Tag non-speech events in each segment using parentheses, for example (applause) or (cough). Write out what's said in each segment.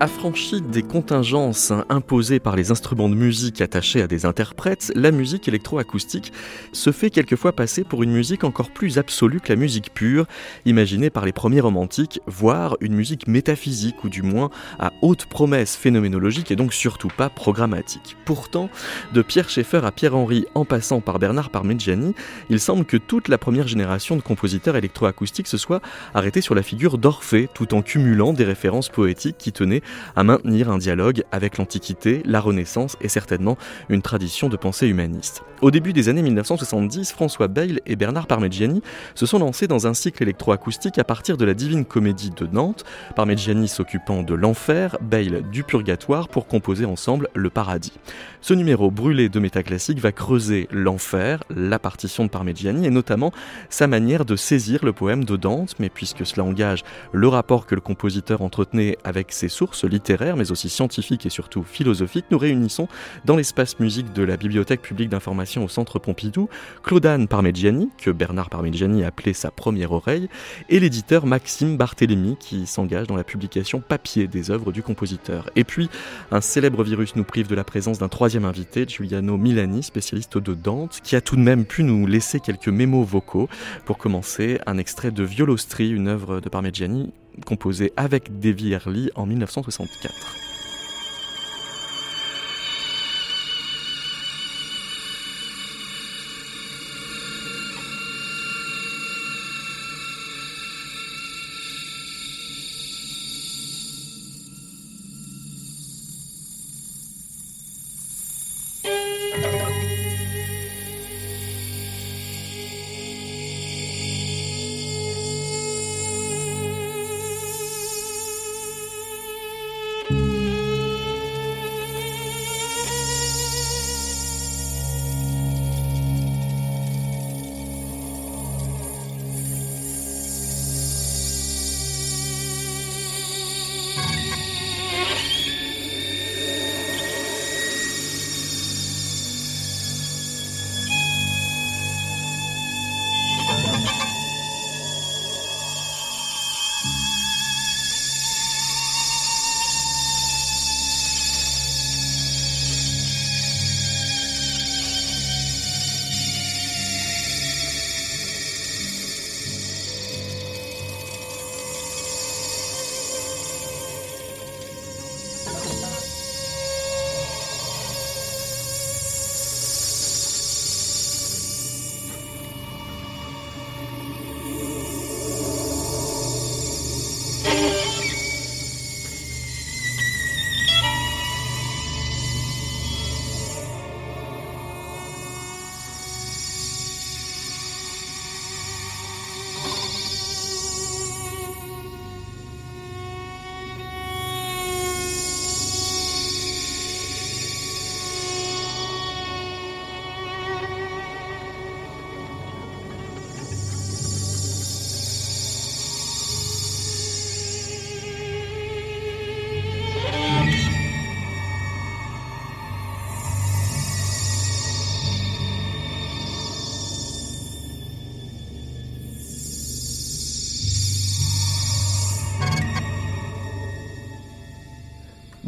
Affranchie des contingences imposées par les instruments de musique attachés à des interprètes, la musique électroacoustique se fait quelquefois passer pour une musique encore plus absolue que la musique pure, imaginée par les premiers romantiques, voire une musique métaphysique ou du moins à haute promesse phénoménologique et donc surtout pas programmatique. Pourtant, de Pierre Schaeffer à Pierre-Henry en passant par Bernard Parmigiani, il semble que toute la première génération de compositeurs électroacoustiques se soit arrêtée sur la figure d'Orphée tout en cumulant des références poétiques qui tenaient à maintenir un dialogue avec l'Antiquité, la Renaissance et certainement une tradition de pensée humaniste. Au début des années 1970, François Bayle et Bernard Parmigiani se sont lancés dans un cycle électroacoustique à partir de la Divine Comédie de Nantes, Parmigiani s'occupant de l'enfer, Bayle du purgatoire pour composer ensemble le paradis. Ce numéro brûlé de métaclassique va creuser l'enfer, la partition de Parmigiani et notamment sa manière de saisir le poème de Dante, mais puisque cela engage le rapport que le compositeur entretenait avec ses sources, littéraires, mais aussi scientifiques et surtout philosophiques, nous réunissons dans l'espace musique de la Bibliothèque publique d'information au Centre Pompidou Claudane Parmigiani, que Bernard Parmigiani appelait sa première oreille, et l'éditeur Maxime Barthélemy, qui s'engage dans la publication papier des œuvres du compositeur. Et puis, un célèbre virus nous prive de la présence d'un troisième invité, Giuliano Milani, spécialiste de Dante, qui a tout de même pu nous laisser quelques mémos vocaux. Pour commencer, un extrait de Violostri, une œuvre de Parmigiani composé avec Davy Early en 1964.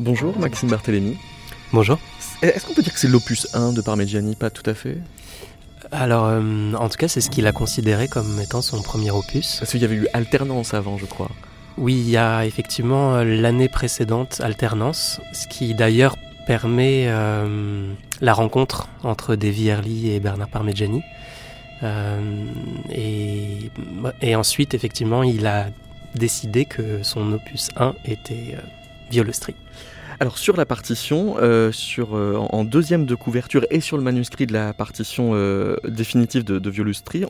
Bonjour Maxime Barthélémy. Bonjour. Est-ce qu'on peut dire que c'est l'opus 1 de Parmigiani? Pas tout à fait alors, euh, en tout cas, c'est ce qu'il a considéré comme étant son premier opus. Parce qu'il y avait eu alternance avant, je crois. Oui, il y a effectivement euh, l'année précédente alternance, ce qui d'ailleurs permet euh, la rencontre entre Davy Early et Bernard Parmigiani. et, et, ensuite, effectivement, il a décidé que son opus 1 était Violestri. Alors sur la partition, euh, sur, euh, en deuxième de couverture et sur le manuscrit de la partition euh, définitive de, de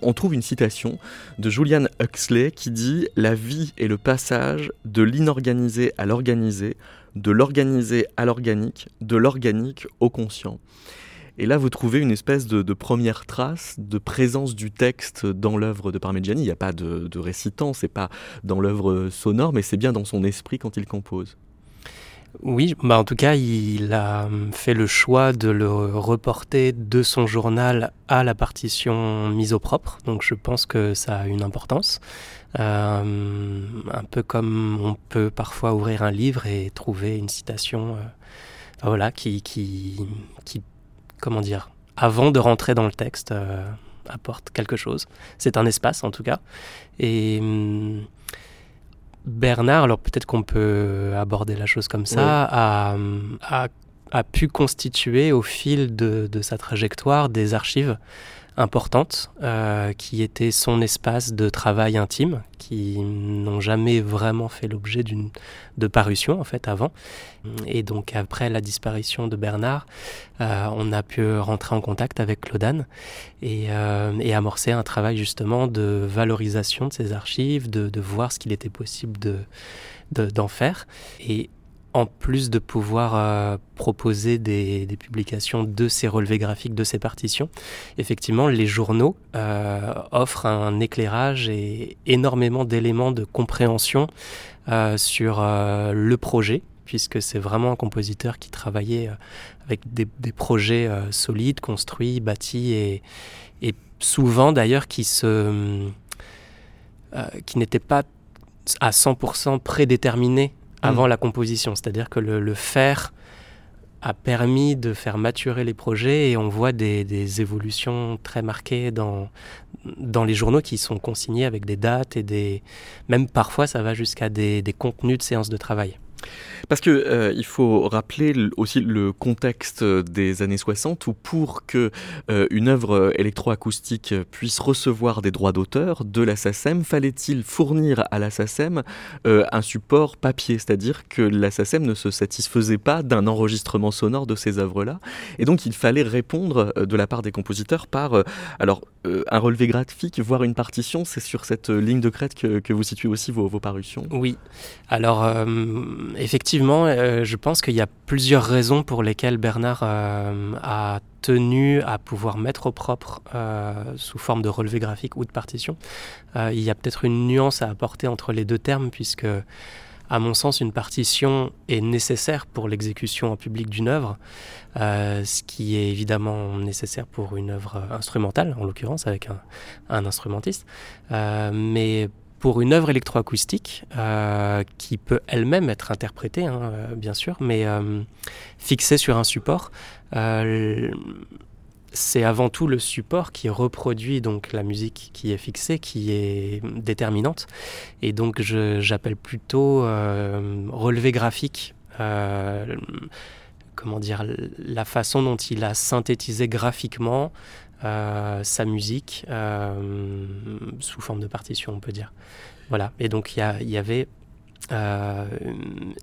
on trouve une citation de Julian Huxley qui dit ⁇ La vie est le passage de l'inorganisé à l'organisé, de l'organisé à l'organique, de l'organique au conscient ⁇ et là, vous trouvez une espèce de, première trace de présence du texte dans l'œuvre de Parmigiani. Il n'y a pas de, de récitant, c'est pas dans l'œuvre sonore, mais c'est bien dans son esprit quand il compose. Oui, bah en tout cas, il a fait le choix de le reporter de son journal à la partition mise au propre. Donc je pense que ça a une importance. Euh, un peu comme on peut parfois ouvrir un livre et trouver une citation euh, voilà, qui, qui, qui, comment dire, avant de rentrer dans le texte, euh, apporte quelque chose. C'est un espace en tout cas. Hum, Bernard, alors peut-être qu'on peut aborder la chose comme ça, a, a, pu constituer au fil de, de sa trajectoire des archives importantes euh, qui étaient son espace de travail intime, qui n'ont jamais vraiment fait l'objet d'une de parution en fait avant. Et donc après la disparition de Bernard, euh, on a pu rentrer en contact avec Claudane et, euh, et amorcer un travail justement de valorisation de ces archives, de, de voir ce qu'il était possible de d'en faire. Et en plus de pouvoir euh, proposer des, publications de ces relevés graphiques, de ces partitions, effectivement, les journaux euh, offrent un éclairage et énormément d'éléments de compréhension euh, sur le projet, puisque c'est vraiment un compositeur qui travaillait avec des, projets solides, construits, bâtis, et, souvent d'ailleurs qui, qui n'étaient pas à 100% prédéterminés avant mm. la composition. C'est-à-dire que le, faire a permis de faire maturer les projets et on voit des, évolutions très marquées dans, dans les journaux qui sont consignés avec des dates et des... Même parfois, ça va jusqu'à des, des contenus de séances de travail. Parce que euh, il faut rappeler aussi le contexte des années 60 où pour que euh, une œuvre électroacoustique puisse recevoir des droits d'auteur de la SACEM, fallait-il fournir à la SACEM euh, un support papier, c'est-à-dire que la SACEM ne se satisfaisait pas d'un enregistrement sonore de ces œuvres-là, et donc il fallait répondre de la part des compositeurs par alors un relevé graphique, voire une partition. C'est sur cette ligne de crête que, vous situez aussi vos, vos parutions. Oui. Alors effectivement, euh, je pense qu'il y a plusieurs raisons pour lesquelles Bernard euh, a tenu à pouvoir mettre au propre euh, sous forme de relevé graphique ou de partition. il y a peut-être une nuance à apporter entre les deux termes puisque à mon sens, une partition est nécessaire pour l'exécution en public d'une œuvre, ce qui est évidemment nécessaire pour une œuvre instrumentale, en l'occurrence avec un, un instrumentiste. mais pour une œuvre électroacoustique euh, qui peut elle-même être interprétée, hein, euh, bien sûr, mais euh, fixée sur un support. c'est avant tout le support qui reproduit donc la musique qui est fixée, qui est déterminante. Et donc j'appelle plutôt relevé graphique comment dire, la façon dont il a synthétisé graphiquement euh, sa musique euh, sous forme de partition, on peut dire. Voilà. Et donc il y, avait euh,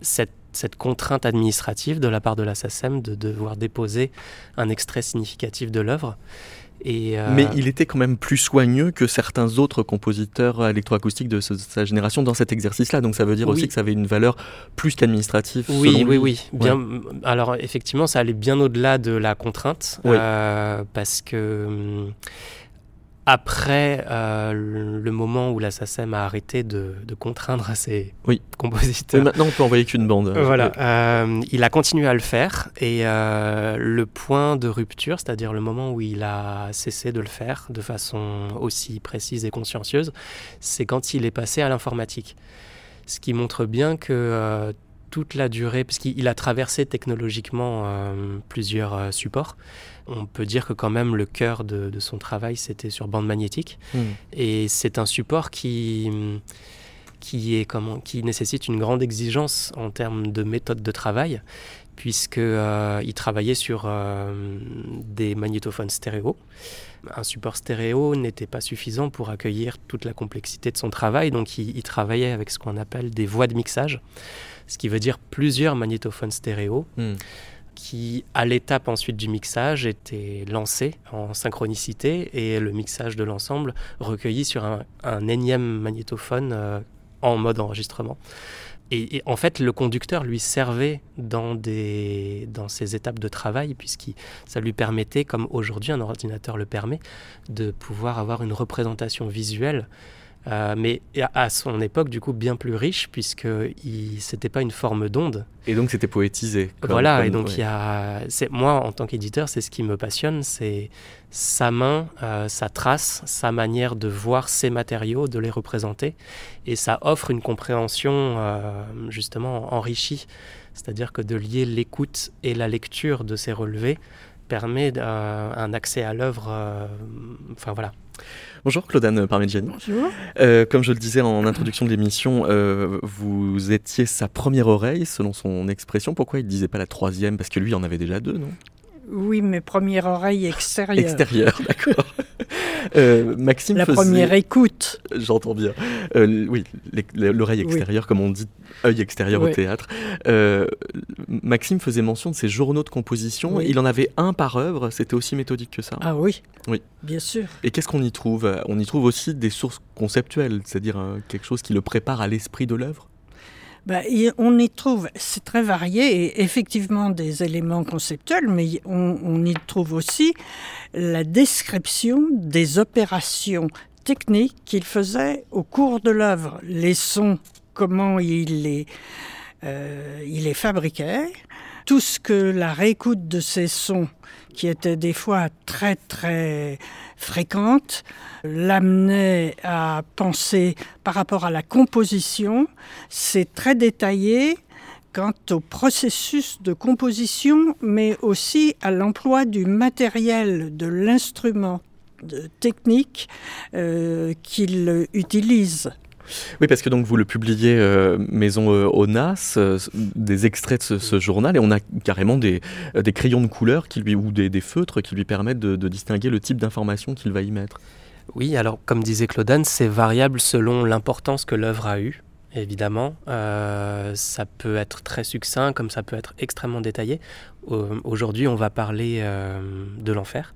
cette, cette, contrainte administrative de la part de la SACEM de devoir déposer un extrait significatif de l'œuvre. Euh, Mais il était quand même plus soigneux que certains autres compositeurs électroacoustiques de sa génération dans cet exercice-là. Donc ça veut dire aussi que ça avait une valeur plus qu'administrative. Oui, oui, oui. Bien, Alors effectivement, ça allait bien au-delà de la contrainte. Euh, parce que hum, après euh, le moment où la SACEM a arrêté de, contraindre ses oui. compositeurs. maintenant, on peut envoyer qu'une bande. Voilà. Euh, il a continué à le faire et euh, le point de rupture, c'est-à-dire le moment où il a cessé de le faire de façon aussi précise et consciencieuse, c'est quand il est passé à l'informatique. Ce qui montre bien que toute la durée, parce qu'il a traversé technologiquement plusieurs supports. On peut dire que quand même le cœur de, son travail, c'était sur bande magnétique. Hmm. Et c'est un support qui, qui, est, comment, qui nécessite une grande exigence en termes de méthode de travail, puisqu'il euh, il travaillait sur des magnétophones stéréo. Un support stéréo n'était pas suffisant pour accueillir toute la complexité de son travail, donc il travaillait avec ce qu'on appelle des voies de mixage ce qui veut dire plusieurs magnétophones stéréo. Hmm. Qui, à l'étape ensuite du mixage, étaient lancés en synchronicité et le mixage de l'ensemble recueilli sur un, énième magnétophone euh, en mode enregistrement. Et, en fait, le conducteur lui servait dans, des, dans ces étapes de travail, puisque ça lui permettait, comme aujourd'hui un ordinateur le permet, de pouvoir avoir une représentation visuelle Euh, mais à son époque, du coup, bien plus riche, puisque n'était pas une forme d'onde. Et donc, c'était poétisé. voilà, et donc, il y a, moi, en tant qu'éditeur, c'est ce qui me passionne, c'est sa main, euh, sa trace, sa manière de voir ces matériaux, de les représenter. Et ça offre une compréhension, euh, justement, enrichie. C'est-à-dire que de lier l'écoute et la lecture de ces relevés permet un accès à l'œuvre. enfin, voilà. Bonjour Claudane Parmigiani. Bonjour. Euh, comme je le disais en introduction de l'émission, euh, vous étiez sa première oreille, selon son expression. Pourquoi il ne disait pas la troisième? Parce que lui, il en avait déjà deux, non? Oui, mais première oreille extérieure. Extérieure, d'accord. (laughs) Euh, Maxime La première écoute. J'entends bien. Euh, oui, l'oreille extérieure, comme on dit, œil extérieur au théâtre. Euh, Maxime faisait mention de ses journaux de composition. Il en avait un par œuvre. C'était aussi méthodique que ça. Ah oui. Oui. Bien sûr. Et qu'est-ce qu'on y trouve? On y trouve aussi des sources conceptuelles, c'est-à-dire quelque chose qui le prépare à l'esprit de l'œuvre? Bah, on y trouve, c'est très varié, effectivement des éléments conceptuels, mais on, y trouve aussi la description des opérations techniques qu'il faisait au cours de l'œuvre, les sons, comment il les, euh, il les fabriquait, tout ce que la réécoute de ces sons, qui étaient des fois très très fréquentes, l'amenait à penser par rapport à la composition. C'est très détaillé quant au processus de composition, mais aussi à l'emploi du matériel, de l'instrument technique euh, qu'il utilise. Oui, parce que donc vous le publiez euh, Maison euh, Onas, euh, des extraits de ce, journal, et on a carrément des, des crayons de couleur qui lui, ou des, feutres qui lui permettent de, distinguer le type d'information qu'il va y mettre. Oui, alors comme disait Claudane, c'est variable selon l'importance que l'œuvre a eue. Évidemment, ça peut être très succinct comme ça peut être extrêmement détaillé. Aujourd'hui, on va parler de l'enfer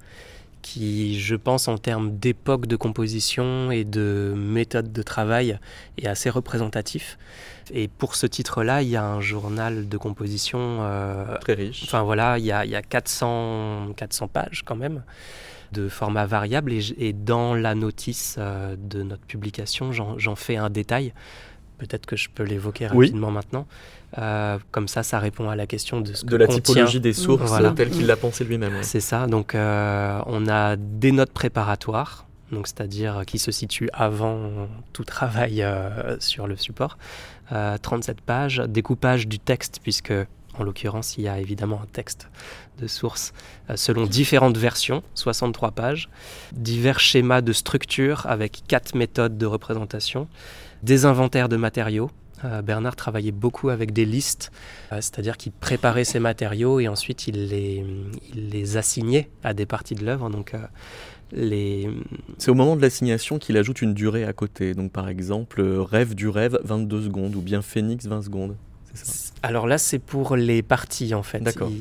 qui, je pense, en termes d'époque de composition et de méthode de travail, est assez représentatif. Et pour ce titre-là, il y a un journal de composition euh, très riche. Enfin voilà, il y a, il y a 400, 400 pages quand même de format variable. Et, et dans la notice euh, de notre publication, j'en fais un détail. Peut-être que je peux l'évoquer rapidement maintenant. Euh, comme ça, ça répond à la question de ce de la typologie des sources voilà. telle qu'il l'a pensé lui-même. C'est ça. Donc, euh, on a des notes préparatoires, donc c'est-à-dire qui se situent avant tout travail euh, sur le support. 37 pages, découpage du texte puisque en l'occurrence, il y a évidemment un texte de source selon différentes versions, 63 pages, divers schémas de structure avec quatre méthodes de représentation, des inventaires de matériaux, euh, Bernard travaillait beaucoup avec des listes, euh, c'est-à-dire qu'il préparait ses matériaux et ensuite il les, les assignait à des parties de l'œuvre. Donc, euh, les... C'est au moment de l'assignation qu'il ajoute une durée à côté. Donc par exemple, rêve du rêve, 22 secondes, ou bien phénix, 20 secondes. Alors là, c'est pour les parties en fait. D'accord.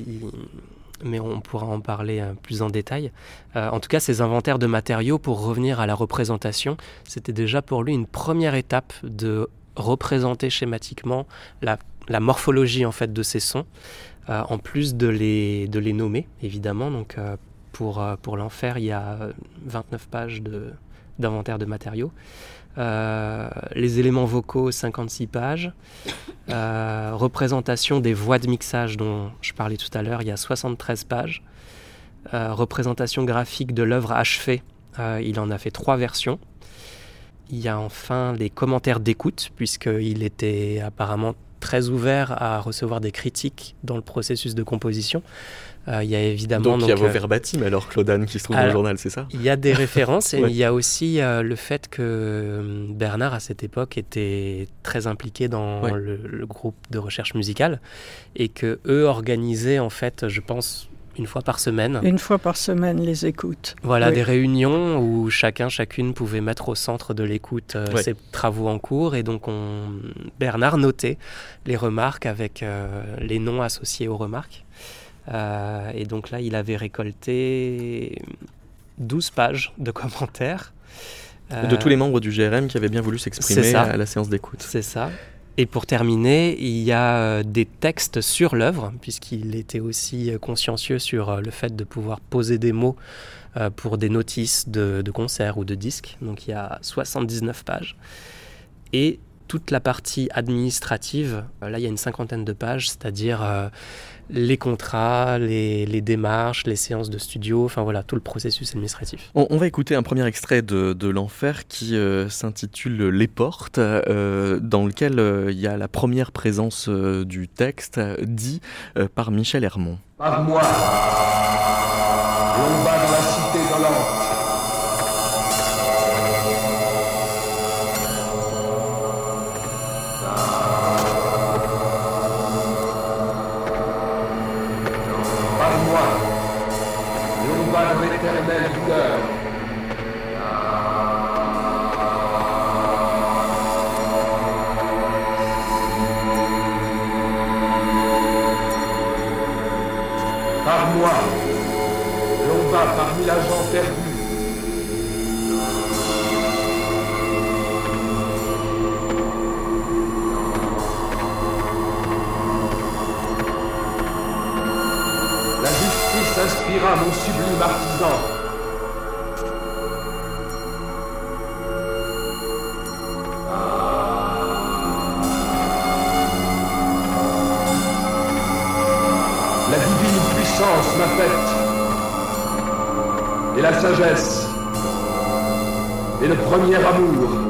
Mais on pourra en parler plus en détail. en tout cas, ces inventaires de matériaux, pour revenir à la représentation, c'était déjà pour lui une première étape de représenter schématiquement la, morphologie en fait de ces sons, euh, en plus de les, de les nommer évidemment. Donc euh, pour, euh, pour l'enfer, il y a 29 pages d'inventaire de, matériaux. Les éléments vocaux, 56 pages. représentation des voix de mixage dont je parlais tout à l'heure, il y a 73 pages. représentation graphique de l'œuvre achevée, il en a fait trois versions. Il y a enfin les commentaires d'écoute, puisqu'il était apparemment très ouvert à recevoir des critiques dans le processus de composition. Euh, il y a évidemment. Donc, il y a vos euh, verbatim alors, Claudane, qui se trouve dans le journal, c'est ça Il y a des (laughs) références et il y a aussi euh, le fait que Bernard, à cette époque, était très impliqué dans le, le, groupe de recherche musicale et que eux organisaient, en fait, je pense, une fois par semaine. Une fois par semaine, les écoutes. Voilà, des réunions où chacun, chacune pouvait mettre au centre de l'écoute euh, ses travaux en cours. Et donc, on... Bernard notait les remarques avec euh, les noms associés aux remarques. Euh, et donc là, il avait récolté 12 pages de commentaires. De tous les membres du GRM qui avaient bien voulu s'exprimer à la séance d'écoute. C'est ça. Et pour terminer, il y a des textes sur l'œuvre, puisqu'il était aussi consciencieux sur le fait de pouvoir poser des mots pour des notices de, de concerts ou de disques. Donc il y a 79 pages. Et toute la partie administrative, là il y a une cinquantaine de pages, c'est-à-dire les contrats, les, démarches, les séances de studio, enfin voilà, tout le processus administratif. On, va écouter un premier extrait de, L'Enfer qui euh, s'intitule Les Portes, euh, dans lequel euh, il y a la première présence du texte dit par Michel Hermont. Par moi, l'on va dans la cité mon sublime artisan. La divine puissance m'a faite, et la sagesse, et le premier amour.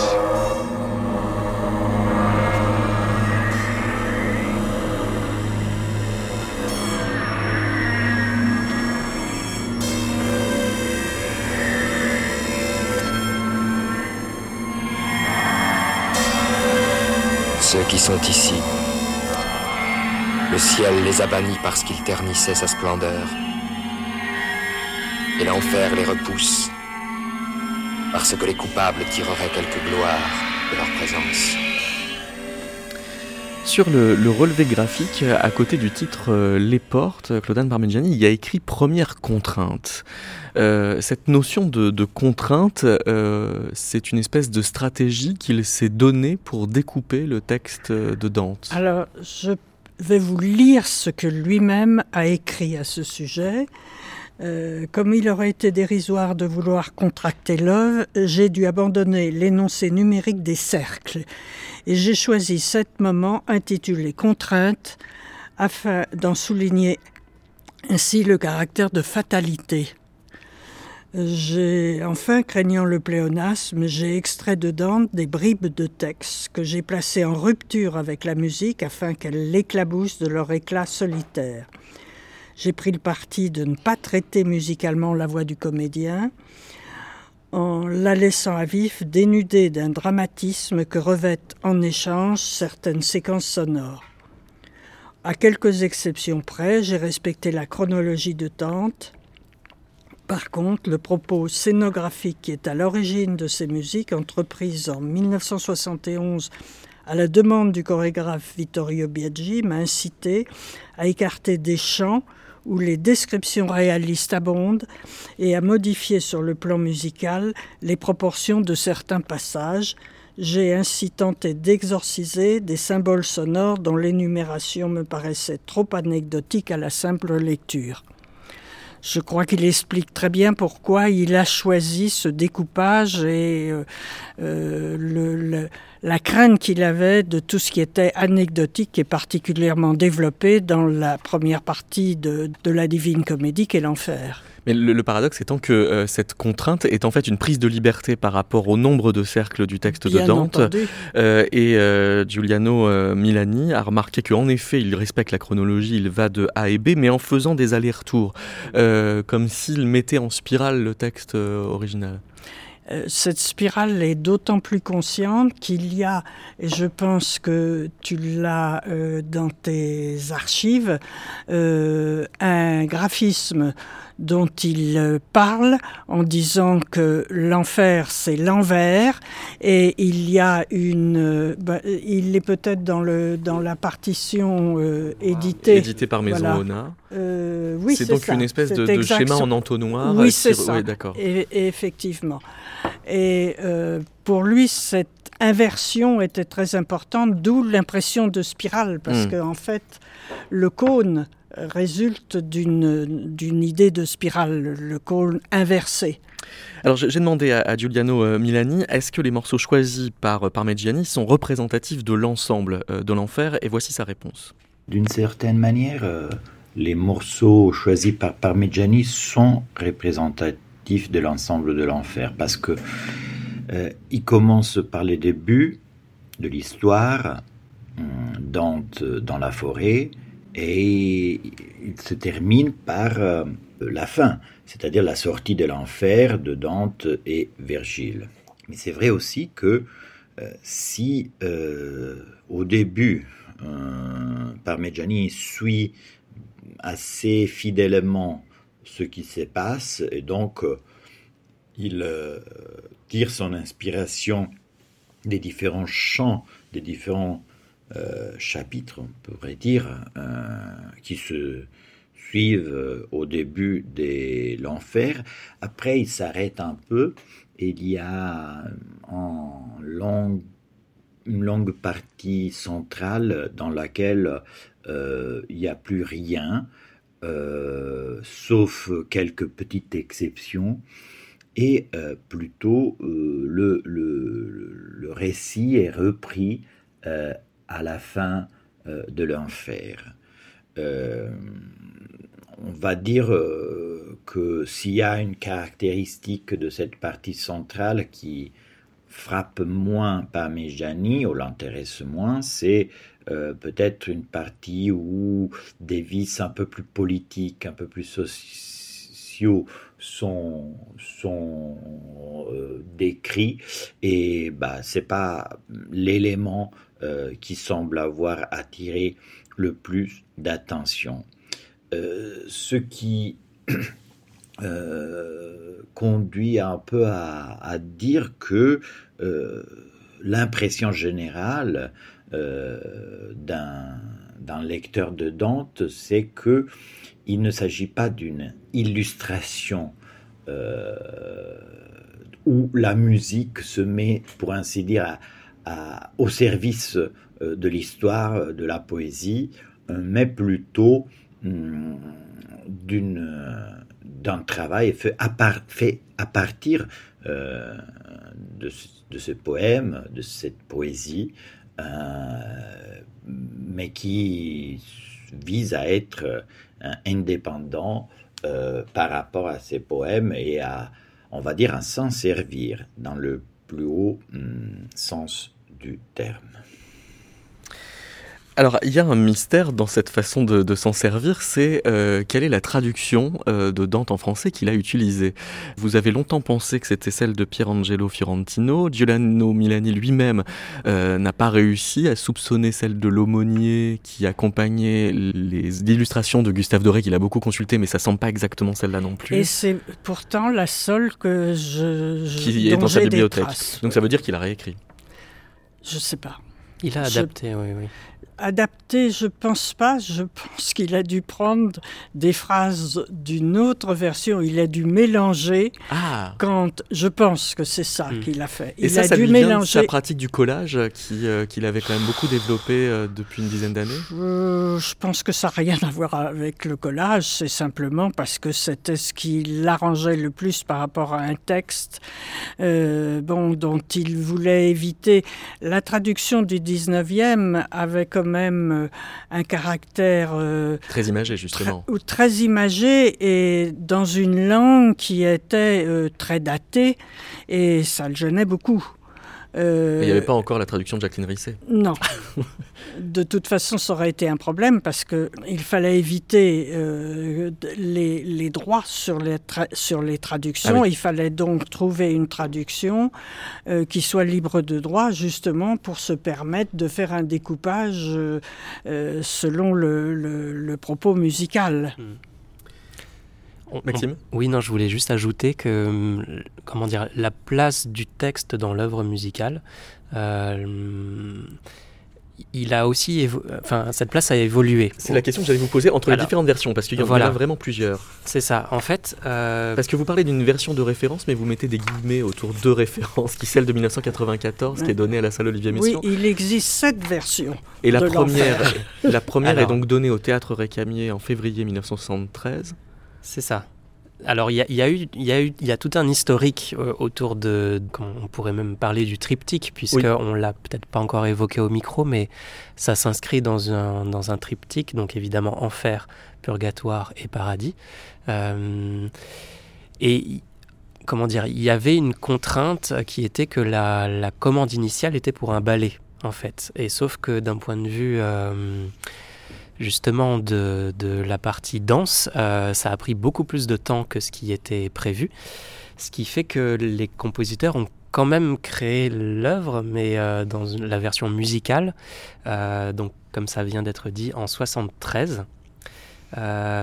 qui sont ici. Le ciel les a bannis parce qu'ils ternissaient sa splendeur. Et l'enfer les repousse parce que les coupables tireraient quelque gloire de leur présence. Sur le, relevé graphique, à côté du titre euh, Les portes, Claudine Parmigiani, il y a écrit première contrainte. Euh, cette notion de, contrainte, euh, c'est une espèce de stratégie qu'il s'est donnée pour découper le texte de Dante. Alors, je vais vous lire ce que lui-même a écrit à ce sujet. Euh, comme il aurait été dérisoire de vouloir contracter l'œuvre, j'ai dû abandonner l'énoncé numérique des cercles. Et j'ai choisi sept moments intitulés Contraintes afin d'en souligner ainsi le caractère de fatalité. J'ai enfin, craignant le pléonasme, j'ai extrait de Dante des bribes de texte que j'ai placées en rupture avec la musique afin qu'elle l'éclabousse de leur éclat solitaire. J'ai pris le parti de ne pas traiter musicalement la voix du comédien, en la laissant à vif dénudée d'un dramatisme que revêtent en échange certaines séquences sonores. À quelques exceptions près, j'ai respecté la chronologie de Tante. Par contre, le propos scénographique qui est à l'origine de ces musiques, entreprises en 1971 à la demande du chorégraphe Vittorio Biaggi, m'a incité à écarter des chants où les descriptions réalistes abondent et à modifier sur le plan musical les proportions de certains passages. J'ai ainsi tenté d'exorciser des symboles sonores dont l'énumération me paraissait trop anecdotique à la simple lecture. Je crois qu'il explique très bien pourquoi il a choisi ce découpage et euh, euh, la crainte qu'il avait de tout ce qui était anecdotique et particulièrement développé dans la première partie de, de la Divine Comédie qu'est l'enfer. Mais le, le, paradoxe étant que euh, cette contrainte est en fait une prise de liberté par rapport au nombre de cercles du texte Bien de Dante. Euh, et euh, Giuliano Milani a remarqué qu'en effet, il respecte la chronologie, il va de A et B, mais en faisant des allers-retours, comme s'il mettait en spirale le texte original cette spirale est d'autant plus consciente qu'il y a, et je pense que tu l'as euh, dans tes archives, euh, un graphisme dont il parle en disant que l'enfer c'est l'envers et il y a une bah, il est peut-être dans le dans la partition euh, éditée édité par Maison voilà. Ona euh, oui c'est donc ça. une espèce de, de schéma en entonnoir oui c'est ça oui, d'accord et, et effectivement et euh, pour lui cette inversion était très importante d'où l'impression de spirale parce Mm. mmh. qu'en en fait le cône résulte d'une idée de spirale, le cône inversé. Alors j'ai demandé à, à, Giuliano euh, Milani, est-ce que les morceaux choisis par Parmigiani sont représentatifs de l'ensemble euh, de l'enfer? Et voici sa réponse. D'une certaine manière, euh, les morceaux choisis par Parmigiani sont représentatifs de l'ensemble de l'enfer parce que euh, il commence par les débuts de l'histoire, Dante dans la forêt, et il se termine par euh, la fin, c'est-à-dire la sortie de l'enfer de Dante et Virgile. Mais c'est vrai aussi que euh, si euh, au début Parmigiani suit assez fidèlement ce qui se passe et donc il tire son inspiration des différents chants, des différents euh, chapitres, on pourrait dire, qui se suivent euh, au début de l'enfer. Après, il s'arrête un peu il y a une longue partie centrale dans laquelle euh, il n'y a plus rien, sauf quelques petites exceptions. Et plutôt, le, récit est repris à la fin euh, de l'enfer. Euh, on va dire euh, que s'il y a une caractéristique de cette partie centrale qui frappe moins Parmigiani ou l'intéresse moins, c'est peut-être une partie où des vices un peu plus politiques, un peu plus sociaux sont, sont décrits et bah, c'est pas l'élément euh, qui semble avoir attiré le plus d'attention. Euh, ce qui (coughs) euh, conduit un peu à, dire que l'impression générale d'un lecteur de Dante, c'est que il ne s'agit pas d'une illustration où la musique se met, pour ainsi dire, à, à, au service euh, de l'histoire, de la poésie, euh, mais plutôt hum, d'un travail fait à, partir euh, de, ce poème, de cette poésie, mais qui vise à être indépendant euh, par rapport à ces poèmes et à, on va dire, à s'en servir dans le plus haut hum, sens du terme. Alors, il y a un mystère dans cette façon de, de s'en servir, c'est euh, quelle est la traduction euh, de Dante en français qu'il a utilisée. Vous avez longtemps pensé que c'était celle de Pierangelo Fiorentino. Giuliano Milani lui-même euh, n'a pas réussi à soupçonner celle de l'aumônier qui accompagnait les illustrations de Gustave Doré, qu'il a beaucoup consulté, mais ça semble pas exactement celle-là non plus. Et c'est pourtant la seule que je, je qui est dans sa bibliothèque. Donc ça veut dire qu'il a réécrit. Je sais pas. Il a adapté, je... oui, oui adapté, je pense pas. Je pense qu'il a dû prendre des phrases d'une autre version. Il a dû mélanger. Ah. Quand je pense que c'est ça hmm. qu'il a fait. Et il ça, a ça dû lui mélanger. Vient de sa pratique du collage euh, qu'il avait quand même beaucoup développé euh, depuis une dizaine d'années. Euh, je pense que ça n'a rien à voir avec le collage. C'est simplement parce que c'était ce qui l'arrangeait le plus par rapport à un texte euh, bon, dont il voulait éviter la traduction du 19e avait quand même euh, un caractère... Euh, très imagé, justement. Très, très imagé et dans une langue qui était euh, très datée et ça le gênait beaucoup. Euh, il n'y avait pas encore la traduction de Jacqueline Risset Non. (laughs) de toute façon, ça aurait été un problème parce qu'il fallait éviter euh, les, les, droits sur les, sur les traductions. Ah oui. Il fallait donc trouver une traduction euh, qui soit libre de droit, justement pour se permettre de faire un découpage euh, selon le, le, le, propos musical. Mmh. Maxime Oui, non, je voulais juste ajouter que hum, comment dire, la place du texte dans l'œuvre musicale, euh, il a aussi, enfin, cette place a évolué. C'est la question que j'allais vous poser entre les différentes versions, parce qu'il y en voilà. a vraiment plusieurs. C'est ça. En fait, euh... parce que vous parlez d'une version de référence, mais vous mettez des guillemets autour de références, qui est celle de 1994, ouais. qui est donnée à la salle Olivier Messiaen. Oui, il existe sept versions. Et la première, la première Alors... est donc donnée au théâtre Récamier en février 1973. C'est ça. Alors, il y, y, a eu, y, a eu, il y a tout un historique euh, autour de, on pourrait même parler du triptyque, puisqu'on oui. l'a peut-être pas encore évoqué au micro, mais ça s'inscrit dans un, dans un triptyque, donc évidemment enfer, purgatoire et paradis. Euh, et comment dire, il y avait une contrainte qui était que la, la commande initiale était pour un ballet, en fait. Et sauf que d'un point de vue euh, justement de, la partie danse, euh, ça a pris beaucoup plus de temps que ce qui était prévu, ce qui fait que les compositeurs ont quand même créé l'œuvre, mais euh, dans la version musicale, euh, donc comme ça vient d'être dit, en 73.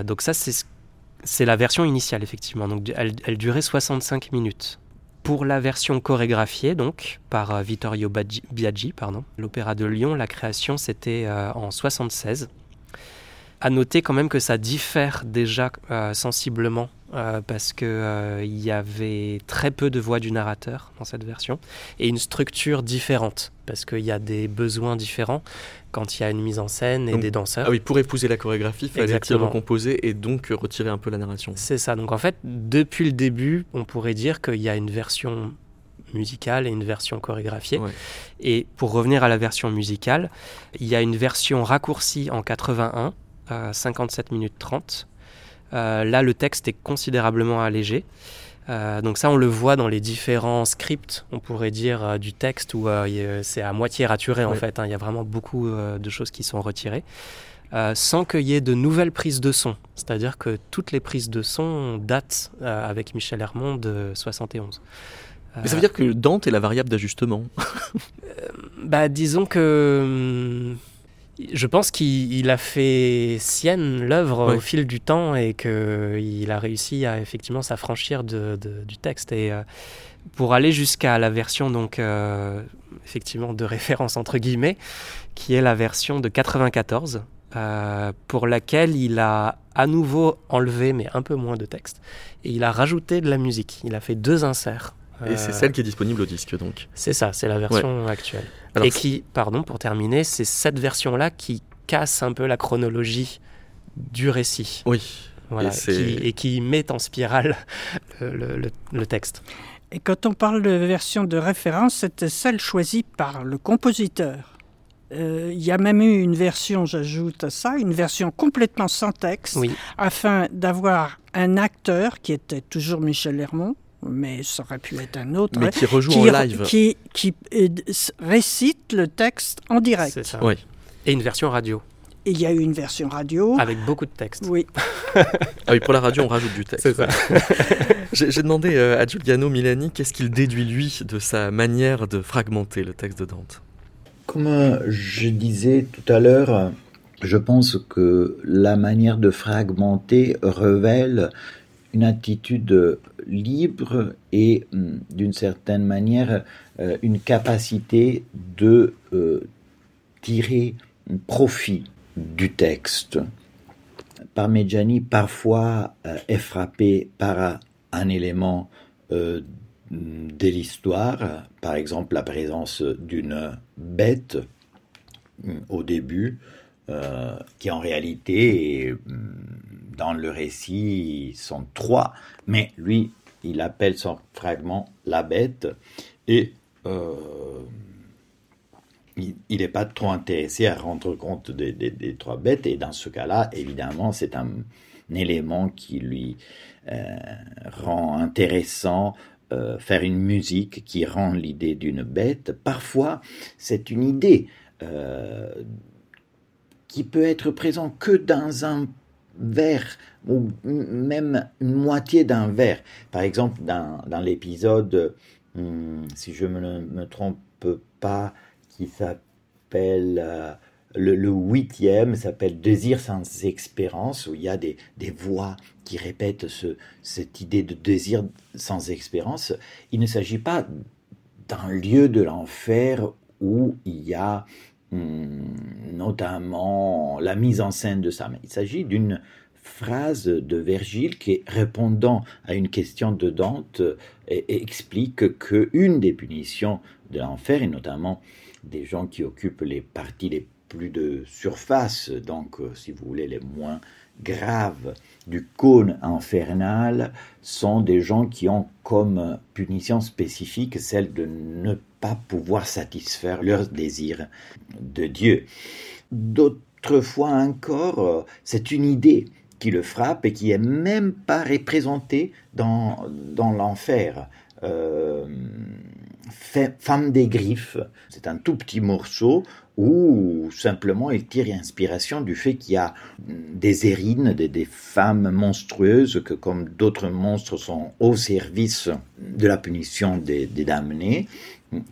donc ça, c'est la version initiale, effectivement. Elle, durait 65 minutes. Pour la version chorégraphiée, donc, par Vittorio Biaggi, l'Opéra de Lyon, la création, c'était en 76. À noter quand même que ça diffère déjà euh, sensiblement euh, parce qu'il euh, y avait très peu de voix du narrateur dans cette version et une structure différente parce qu'il y a des besoins différents quand il y a une mise en scène et donc, des danseurs. Ah oui, pour épouser la chorégraphie, il fallait recomposer et donc retirer un peu la narration. C'est ça. Donc en fait, depuis le début, on pourrait dire qu'il y a une version musicale et une version chorégraphiée. Ouais. Et pour revenir à la version musicale, il y a une version raccourcie en 81 à 57 minutes 30. Euh, là, le texte est considérablement allégé. Euh, donc ça, on le voit dans les différents scripts, on pourrait dire, euh, du texte où c'est à moitié raturé en Oui. fait. hein. Il y a vraiment beaucoup de choses qui sont retirées. Sans qu'il y ait de nouvelles prises de son. C'est-à-dire que toutes les prises de son datent avec Michel Hermont de 71. Mais ça veut dire que Dante est la variable d'ajustement. Bah, disons que hum, je pense qu'il il a fait sienne l'œuvre Ouais. au fil du temps et qu'il a réussi à effectivement s'affranchir de, de- du texte. Et euh, pour aller jusqu'à la version, donc, euh, effectivement, de référence entre guillemets, qui est la version de 94, euh, pour laquelle il a à nouveau enlevé, mais un peu moins de texte, et il a rajouté de la musique. Il a fait deux inserts. Et c'est celle qui est disponible au disque donc. c'est ça, c'est la version actuelle. Alors, et qui, pardon, pour terminer, c'est cette version-là qui casse un peu la chronologie du récit. Oui. Voilà, Et c'est- qui- et qui met en spirale le, le- le- le texte. Et quand on parle de version de référence, c'était celle choisie par le compositeur. Euh, Il y a même eu une version, j'ajoute à ça, une version complètement sans texte, Oui, afin d'avoir un acteur qui était toujours Michel Hermont, mais ça aurait pu être un autre, Mais qui rejoue qui, en live. qui, qui, euh, récite le texte en direct. c'est ça. Oui. Et une version radio, Et il y a eu une version radio. avec beaucoup de texte. Oui, (laughs) Ah oui, pour la radio, on rajoute du texte. C'est ça. (laughs) J'ai demandé euh, à Giuliano Milani qu'est-ce qu'il déduit, lui, de sa manière de fragmenter le texte de Dante? Comme euh, je disais tout à l'heure, je pense que la manière de fragmenter révèle une attitude libre et hum, d'une certaine manière euh, une capacité de euh, tirer profit du texte. Parmigiani parfois euh, est frappé par un élément de l'histoire, par exemple la présence d'une bête euh, au début, qui en réalité, dans le récit, sont trois, mais lui, il appelle son fragment la bête, et il n'est pas trop intéressé à rendre compte des, trois bêtes. Et dans ce cas-là, évidemment, c'est un, élément qui lui euh, rend intéressant euh, faire une musique qui rend l'idée d'une bête. Parfois, c'est une idée euh, qui peut être présente que dans un vers ou même une moitié d'un vers. Par exemple, dans, l'épisode, hmm, si je ne me trompe pas, qui s'appelle euh, le, huitième s'appelle Désir sans expérience, où il y a des, des voix qui répètent ce, cette idée de désir sans expérience. Il ne s'agit pas d'un lieu de l'enfer où il y a notamment la mise en scène de ça, il s'agit d'une phrase de Virgile qui, répondant à une question de Dante, explique que une des punitions de l'enfer, et notamment des gens qui occupent les parties les plus de surface, donc euh, si vous voulez les moins graves du cône infernal, sont des gens qui ont comme punition spécifique celle de ne pas pouvoir satisfaire leurs désirs de Dieu. D'autres fois encore, c'est une idée qui le frappe et qui est même pas représentée dans, dans l'enfer. Euh, Femme des griffes, c'est un tout petit morceau où simplement il tire inspiration du fait qu'il y a des érines, des, femmes monstrueuses que comme d'autres monstres sont au service de la punition des, damnés,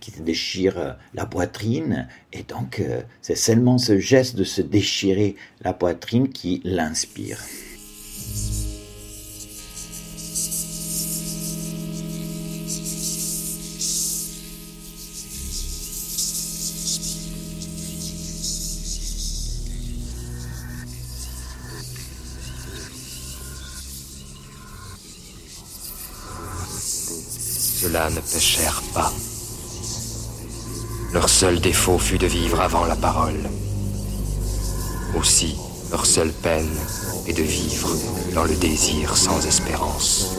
qui se déchirent la poitrine, et donc euh, c'est seulement ce geste de se déchirer la poitrine qui l'inspire. Ceux-là ne péchèrent pas. Leur seul défaut fut de vivre avant la parole. Aussi, leur seule peine est de vivre dans le désir sans espérance.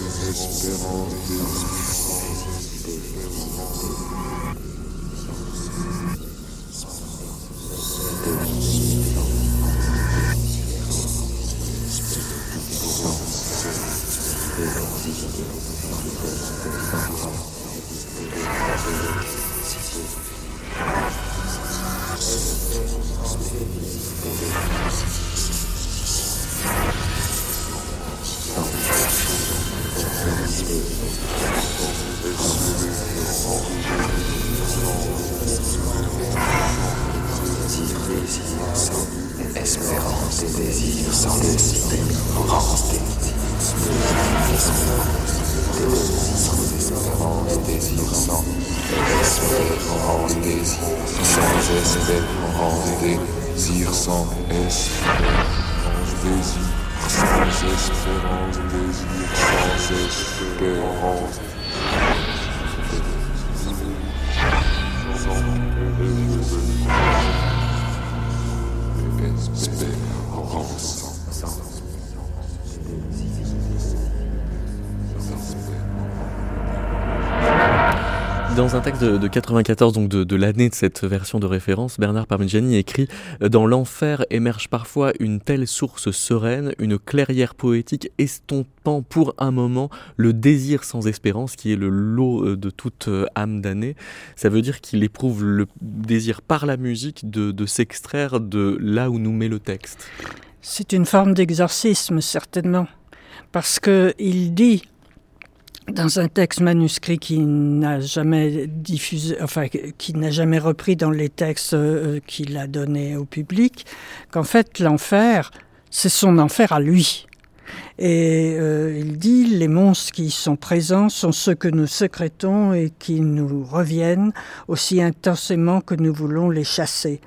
Dans un texte de, 94, donc de, l'année de cette version de référence, Bernard Parmigiani écrit euh, Dans l'enfer émerge parfois une telle source sereine, une clairière poétique estompant pour un moment le désir sans espérance qui est le lot euh, de toute euh, âme damnée. Ça veut dire qu'il éprouve le désir par la musique de, de s'extraire de là où nous met le texte. C'est une forme d'exorcisme, certainement. Parce qu'il dit dans un texte manuscrit qui n'a jamais diffusé, enfin qui n'a jamais repris dans les textes euh, qu'il a donnés au public, qu'en fait l'enfer, c'est son enfer à lui. Et euh, il dit les monstres qui sont présents sont ceux que nous sécrétons et qui nous reviennent aussi intensément que nous voulons les chasser.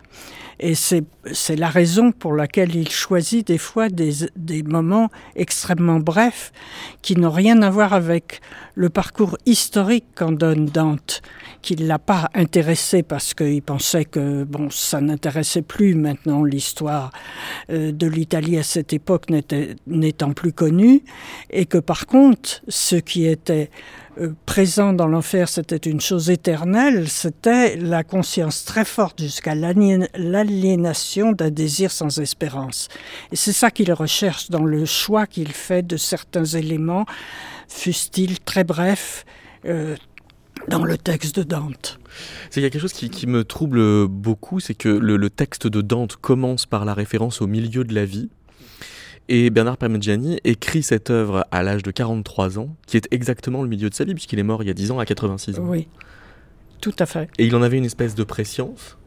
Et c'est la raison pour laquelle il choisit des fois des, des moments extrêmement brefs qui n'ont rien à voir avec le parcours historique qu'en donne Dante, qui ne l'a pas intéressé parce qu'il pensait que bon, ça n'intéressait plus. Maintenant l'histoire euh, de l'Italie à cette époque n'étant plus connue, et que par contre, ce qui était euh, présent dans l'enfer, c'était une chose éternelle, c'était la conscience très forte jusqu'à l'aliénation d'un désir sans espérance. Et c'est ça qu'il recherche dans le choix qu'il fait de certains éléments, fussent-ils très brefs, euh, dans le texte de Dante. Il y a quelque chose qui, me trouble beaucoup, c'est que le, texte de Dante commence par la référence au milieu de la vie, et Bernard Parmigiani écrit cette œuvre à l'âge de 43 ans, qui est exactement le milieu de sa vie, puisqu'il est mort il y a 10 ans à 86 ans. Oui, tout à fait. Et il en avait une espèce de préscience?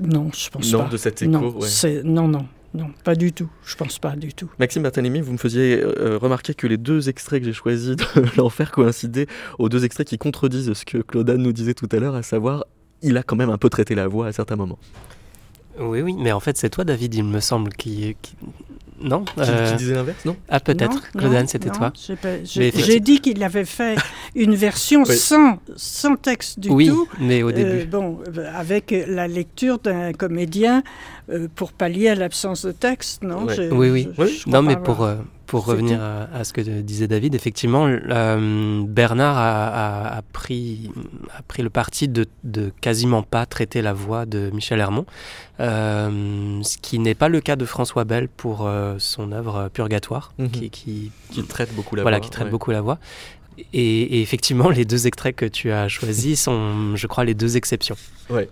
Non, je pense pas. Non, de cet écho non, non, non. Non, pas du tout. Je pense pas du tout. Maxime Bertanemi, vous me faisiez euh, remarquer que les deux extraits que j'ai choisis de (laughs) l'enfer coïncidaient aux deux extraits qui contredisent ce que Claudane nous disait tout à l'heure, à savoir, il a quand même un peu traité la voix à certains moments. Oui, oui, mais en fait, c'est toi, David, il me semble, qui. Non Qui, euh, disait l'inverse, non? Ah, peut-être. Claudane, c'était toi. J'ai dit qu'il avait fait une version sans, sans texte du oui, tout. mais au euh, début. bon, avec la lecture d'un comédien euh, pour pallier à l'absence de texte, non? Oui, oui. non, mais pour, pour revenir à, ce que disait David, effectivement, euh, Bernard a, pris, a pris le parti de, quasiment pas traiter la voix de Michel Hermont, euh, ce qui n'est pas le cas de François Bell pour euh, son œuvre Purgatoire, mhm. qui, qui, traite beaucoup la voilà, voix. qui traite beaucoup la voix. Et, et, effectivement, les deux extraits que tu as choisis sont, je crois, les deux exceptions. Ouais.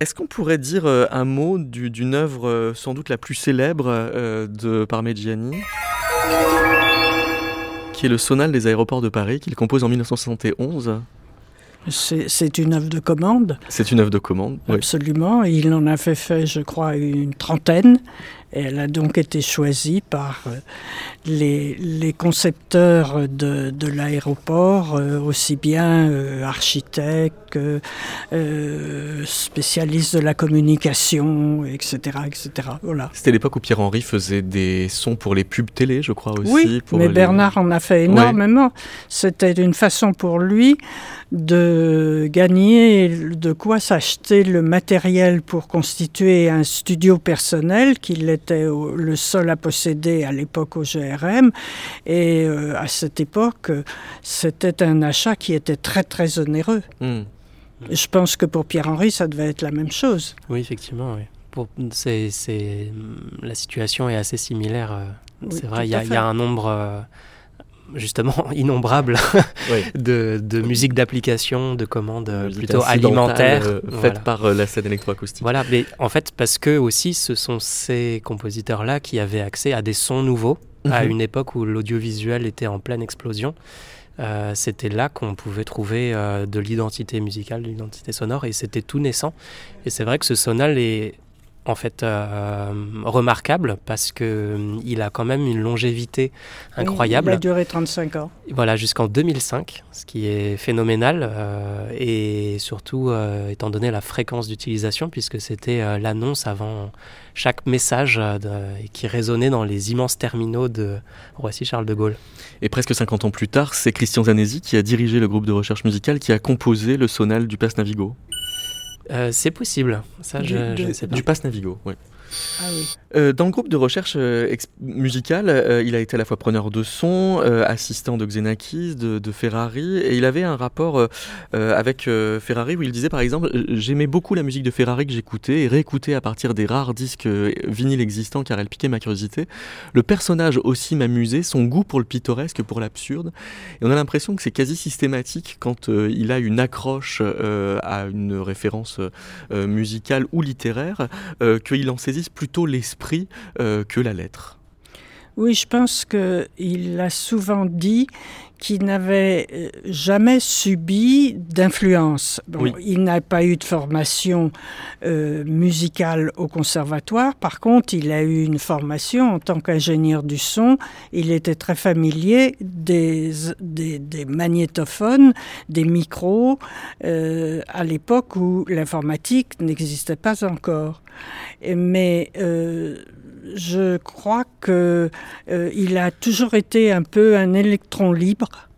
Est-ce qu'on pourrait dire un mot d'une œuvre sans doute la plus célèbre euh, de Parmigiani qui est le Sonal des aéroports de Paris, qu'il compose en 1971 c'est une œuvre de commande. C'est une œuvre de commande, Absolument. Il en a fait, fait, je crois, une trentaine. Elle a donc été choisie par euh, les, les concepteurs de, de l'aéroport, euh, aussi bien euh, architectes spécialistes de la communication, etc. etc. Voilà. C'était l'époque où Pierre-Henri faisait des sons pour les pubs télé, je crois aussi. Oui, mais Bernard en a fait énormément. C'était une façon pour lui de gagner, de quoi s'acheter le matériel pour constituer un studio personnel qu'il était le seul à posséder à l'époque au GRM. Et euh, à cette époque, c'était un achat qui était très très onéreux. Hmm. Je pense que pour Pierre-Henri, ça devait être la même chose. Oui, effectivement. Oui. Pour, c'est, la situation est assez similaire. Euh, c'est vrai, il y, y, a un nombre euh, justement (laughs) innombrables (laughs) de, de, musique d'application, de commandes euh, plutôt alimentaires. Euh, faites par euh, la scène électroacoustique. Voilà, mais en fait, parce que aussi, ce sont ces compositeurs-là qui avaient accès à des sons nouveaux, à mhm. une époque où l'audiovisuel était en pleine explosion. c'était là qu'on pouvait trouver de l'identité musicale, de l'identité sonore, et c'était tout naissant. Et c'est vrai que ce sonal est en fait euh, remarquable parce que euh, il a quand même une longévité incroyable. il a duré 35 ans. Voilà, jusqu'en 2005, ce qui est phénoménal euh, et surtout étant donné la fréquence d'utilisation puisque c'était l'annonce avant chaque message qui résonnait dans les immenses terminaux de Roissy-Charles de Gaulle. Et presque 50 ans plus tard, c'est Christian Zanesi qui a dirigé le groupe de recherche musicale qui a composé le sonal du Pass Navigo. Euh, c'est possible. Ça, je, je, ne sais pas. Du Pass Navigo, oui. Ah. Euh, dans le groupe de recherche euh, musicale, euh, il a été à la fois preneur de son, assistant de Xenakis, de, Ferrari, et il avait un rapport avec Ferrari où il disait par exemple J'aimais beaucoup la musique de Ferrari que j'écoutais et réécoutais à partir des rares disques vinyles existants car elle piquait ma curiosité. Le personnage aussi m'amusait, son goût pour le pittoresque, pour l'absurde, et on a l'impression que c'est quasi systématique quand il a une accroche à une référence musicale ou littéraire, qu'il en plutôt l'esprit euh, que la lettre? Oui, je pense qu'il a souvent dit qui n'avait euh, jamais subi d'influence. Bon, Oui. Il n'a pas eu de formation euh, musicale au conservatoire. Par contre, il a eu une formation en tant qu'ingénieur du son. Il était très familier des, des, des magnétophones, des micros, euh, à l'époque où l'informatique n'existait pas encore. Mais euh, je crois que euh, a toujours été un peu un électron libre.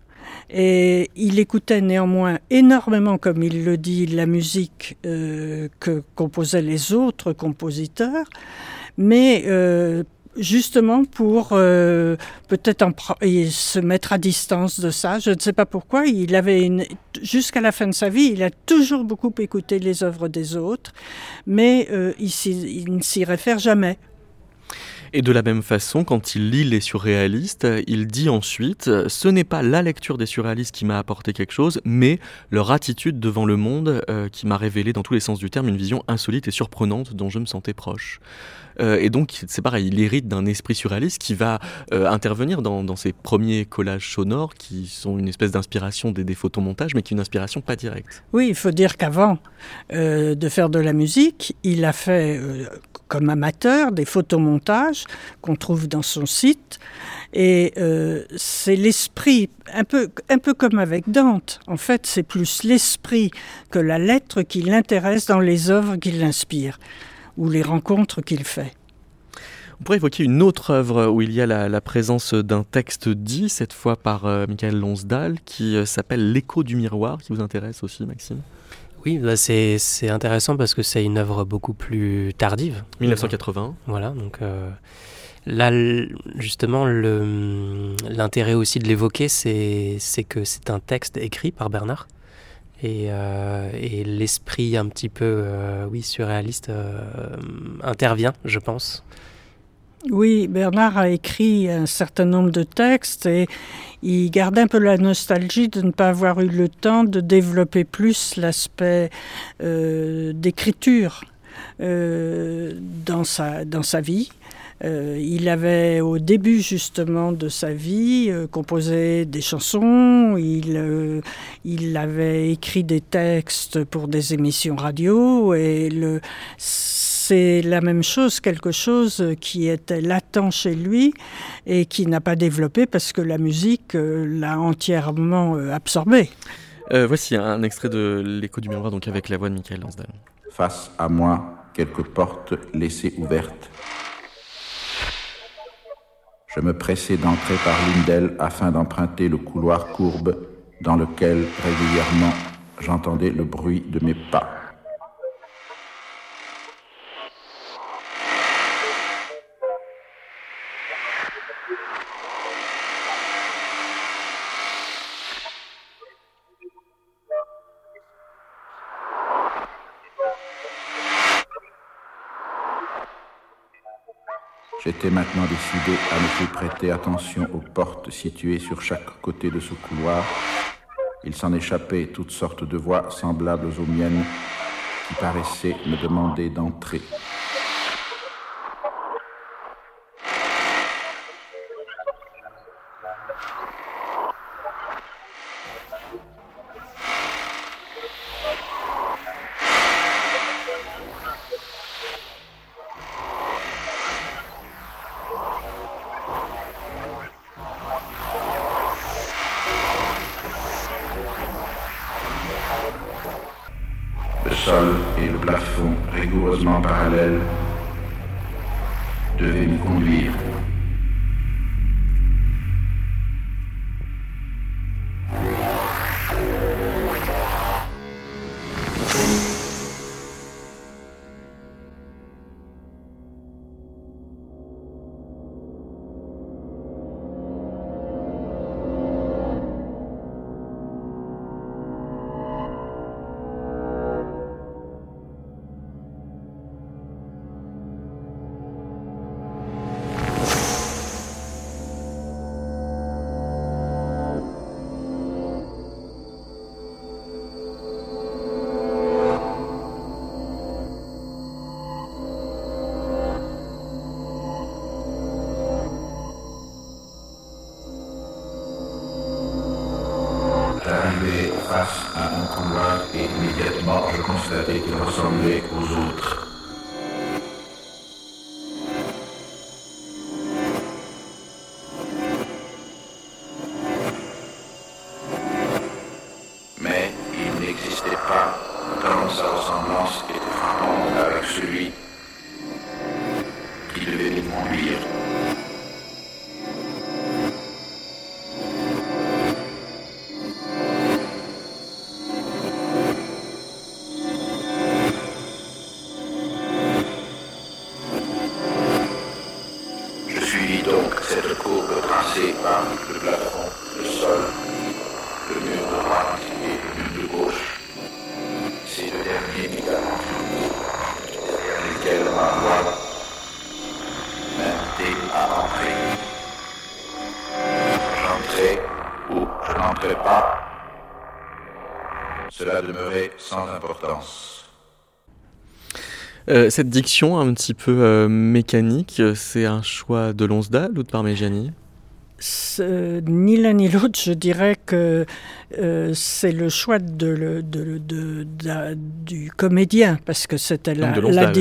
Et il écoutait néanmoins énormément, comme il le dit, la musique euh, que composaient les autres compositeurs, mais euh, justement pour peut-être se mettre à distance de ça. Je ne sais pas pourquoi. Il avait jusqu'à la fin de sa vie, il a toujours beaucoup écouté les œuvres des autres, mais il ne s'y réfère jamais. Et de la même façon, quand il lit les surréalistes, il dit ensuite Ce n'est pas la lecture des surréalistes qui m'a apporté quelque chose, mais leur attitude devant le monde euh, qui m'a révélé dans tous les sens du terme une vision insolite et surprenante dont je me sentais proche. Euh, et donc, c'est pareil, il hérite d'un esprit surréaliste qui va euh, intervenir dans, dans ses premiers collages sonores qui sont une espèce d'inspiration des, des photomontages, mais qui est une inspiration pas directe. Oui, il faut dire qu'avant de faire de la musique, il a fait comme amateur des photomontages qu'on trouve dans son site. Et euh, c'est l'esprit, un peu, un peu comme avec Dante. En fait, c'est plus l'esprit que la lettre qui l'intéresse dans les œuvres qui l'inspirent ou les rencontres qu'il fait. On pourrait évoquer une autre œuvre où il y a la, la présence d'un texte dit, cette fois par euh, Michael Lonsdal, qui euh, s'appelle L'écho du miroir, qui vous intéresse aussi, Maxime? Oui, bah c'est c'est intéressant parce que c'est une œuvre beaucoup plus tardive. 1980. Voilà, donc euh, là, justement, le- l'intérêt aussi de l'évoquer, c'est c'est que c'est un texte écrit par Bernard. Et, euh, et l'esprit un petit peu, euh, oui, surréaliste intervient, je pense. Oui, Bernard a écrit un certain nombre de textes et il garde un peu la nostalgie de ne pas avoir eu le temps de développer plus l'aspect euh, d'écriture euh, dans, sa, dans sa vie. Euh, il avait au début justement de sa vie composé des chansons, il, il avait écrit des textes pour des émissions radio et le, c'est la même chose, quelque chose qui était latent chez lui et qui n'a pas développé parce que la musique euh, l'a entièrement euh, absorbé. Euh, voici un extrait de L'écho du miroir, donc avec la voix de Michael Lansdale. Face à moi, quelques portes laissées ouvertes. Je me pressais d'entrer par l'une d'elles afin d'emprunter le couloir courbe dans lequel régulièrement j'entendais le bruit de mes pas. J'étais maintenant décidé à ne plus prêter attention aux portes situées sur chaque côté de ce couloir. Il s'en échappait toutes sortes de voix semblables aux miennes qui paraissaient me demander d'entrer. Euh, cette diction un petit peu euh, mécanique, c'est un choix de Lonsdal ou de Parmigiani Ni l'un ni l'autre, je dirais que euh, c'est le choix de, le- de- de- de- du comédien, parce que c'était la, la euh,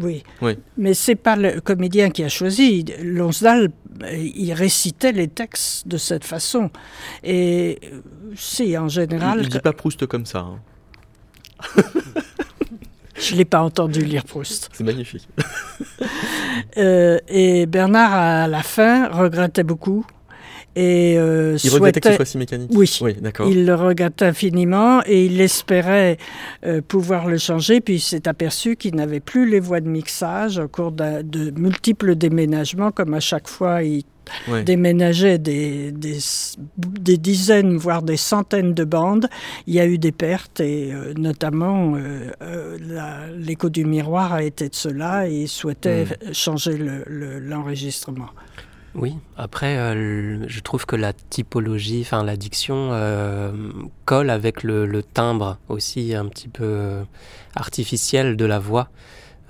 oui. Oui. Mais c'est pas le comédien qui a choisi. Lonsdal, euh, il récitait les textes de cette façon. Et euh, si, en général, il dit pas Proust comme ça. hein. (laughs) je l'ai pas entendu lire Proust. C'est magnifique. Euh, et Bernard, à la fin, regrettait beaucoup. Et euh, Il regrettait que ce soit si mécanique. Oui. Oui, d'accord. Il le regrettait infiniment et il espérait euh, pouvoir le changer, puis il s'est aperçu qu'il n'avait plus les voies de mixage au cours de multiples déménagements, comme à chaque fois il Ouais. déménageait des, des, des dizaines, voire des centaines de bandes. Il y a eu des pertes et euh, notamment euh, euh, l'écho du miroir a été de cela et il souhaitait changer le- le- l'enregistrement. Oui, après, euh, je trouve que la typologie, enfin la diction euh, colle avec le, le timbre aussi un petit peu euh, artificiel de la voix.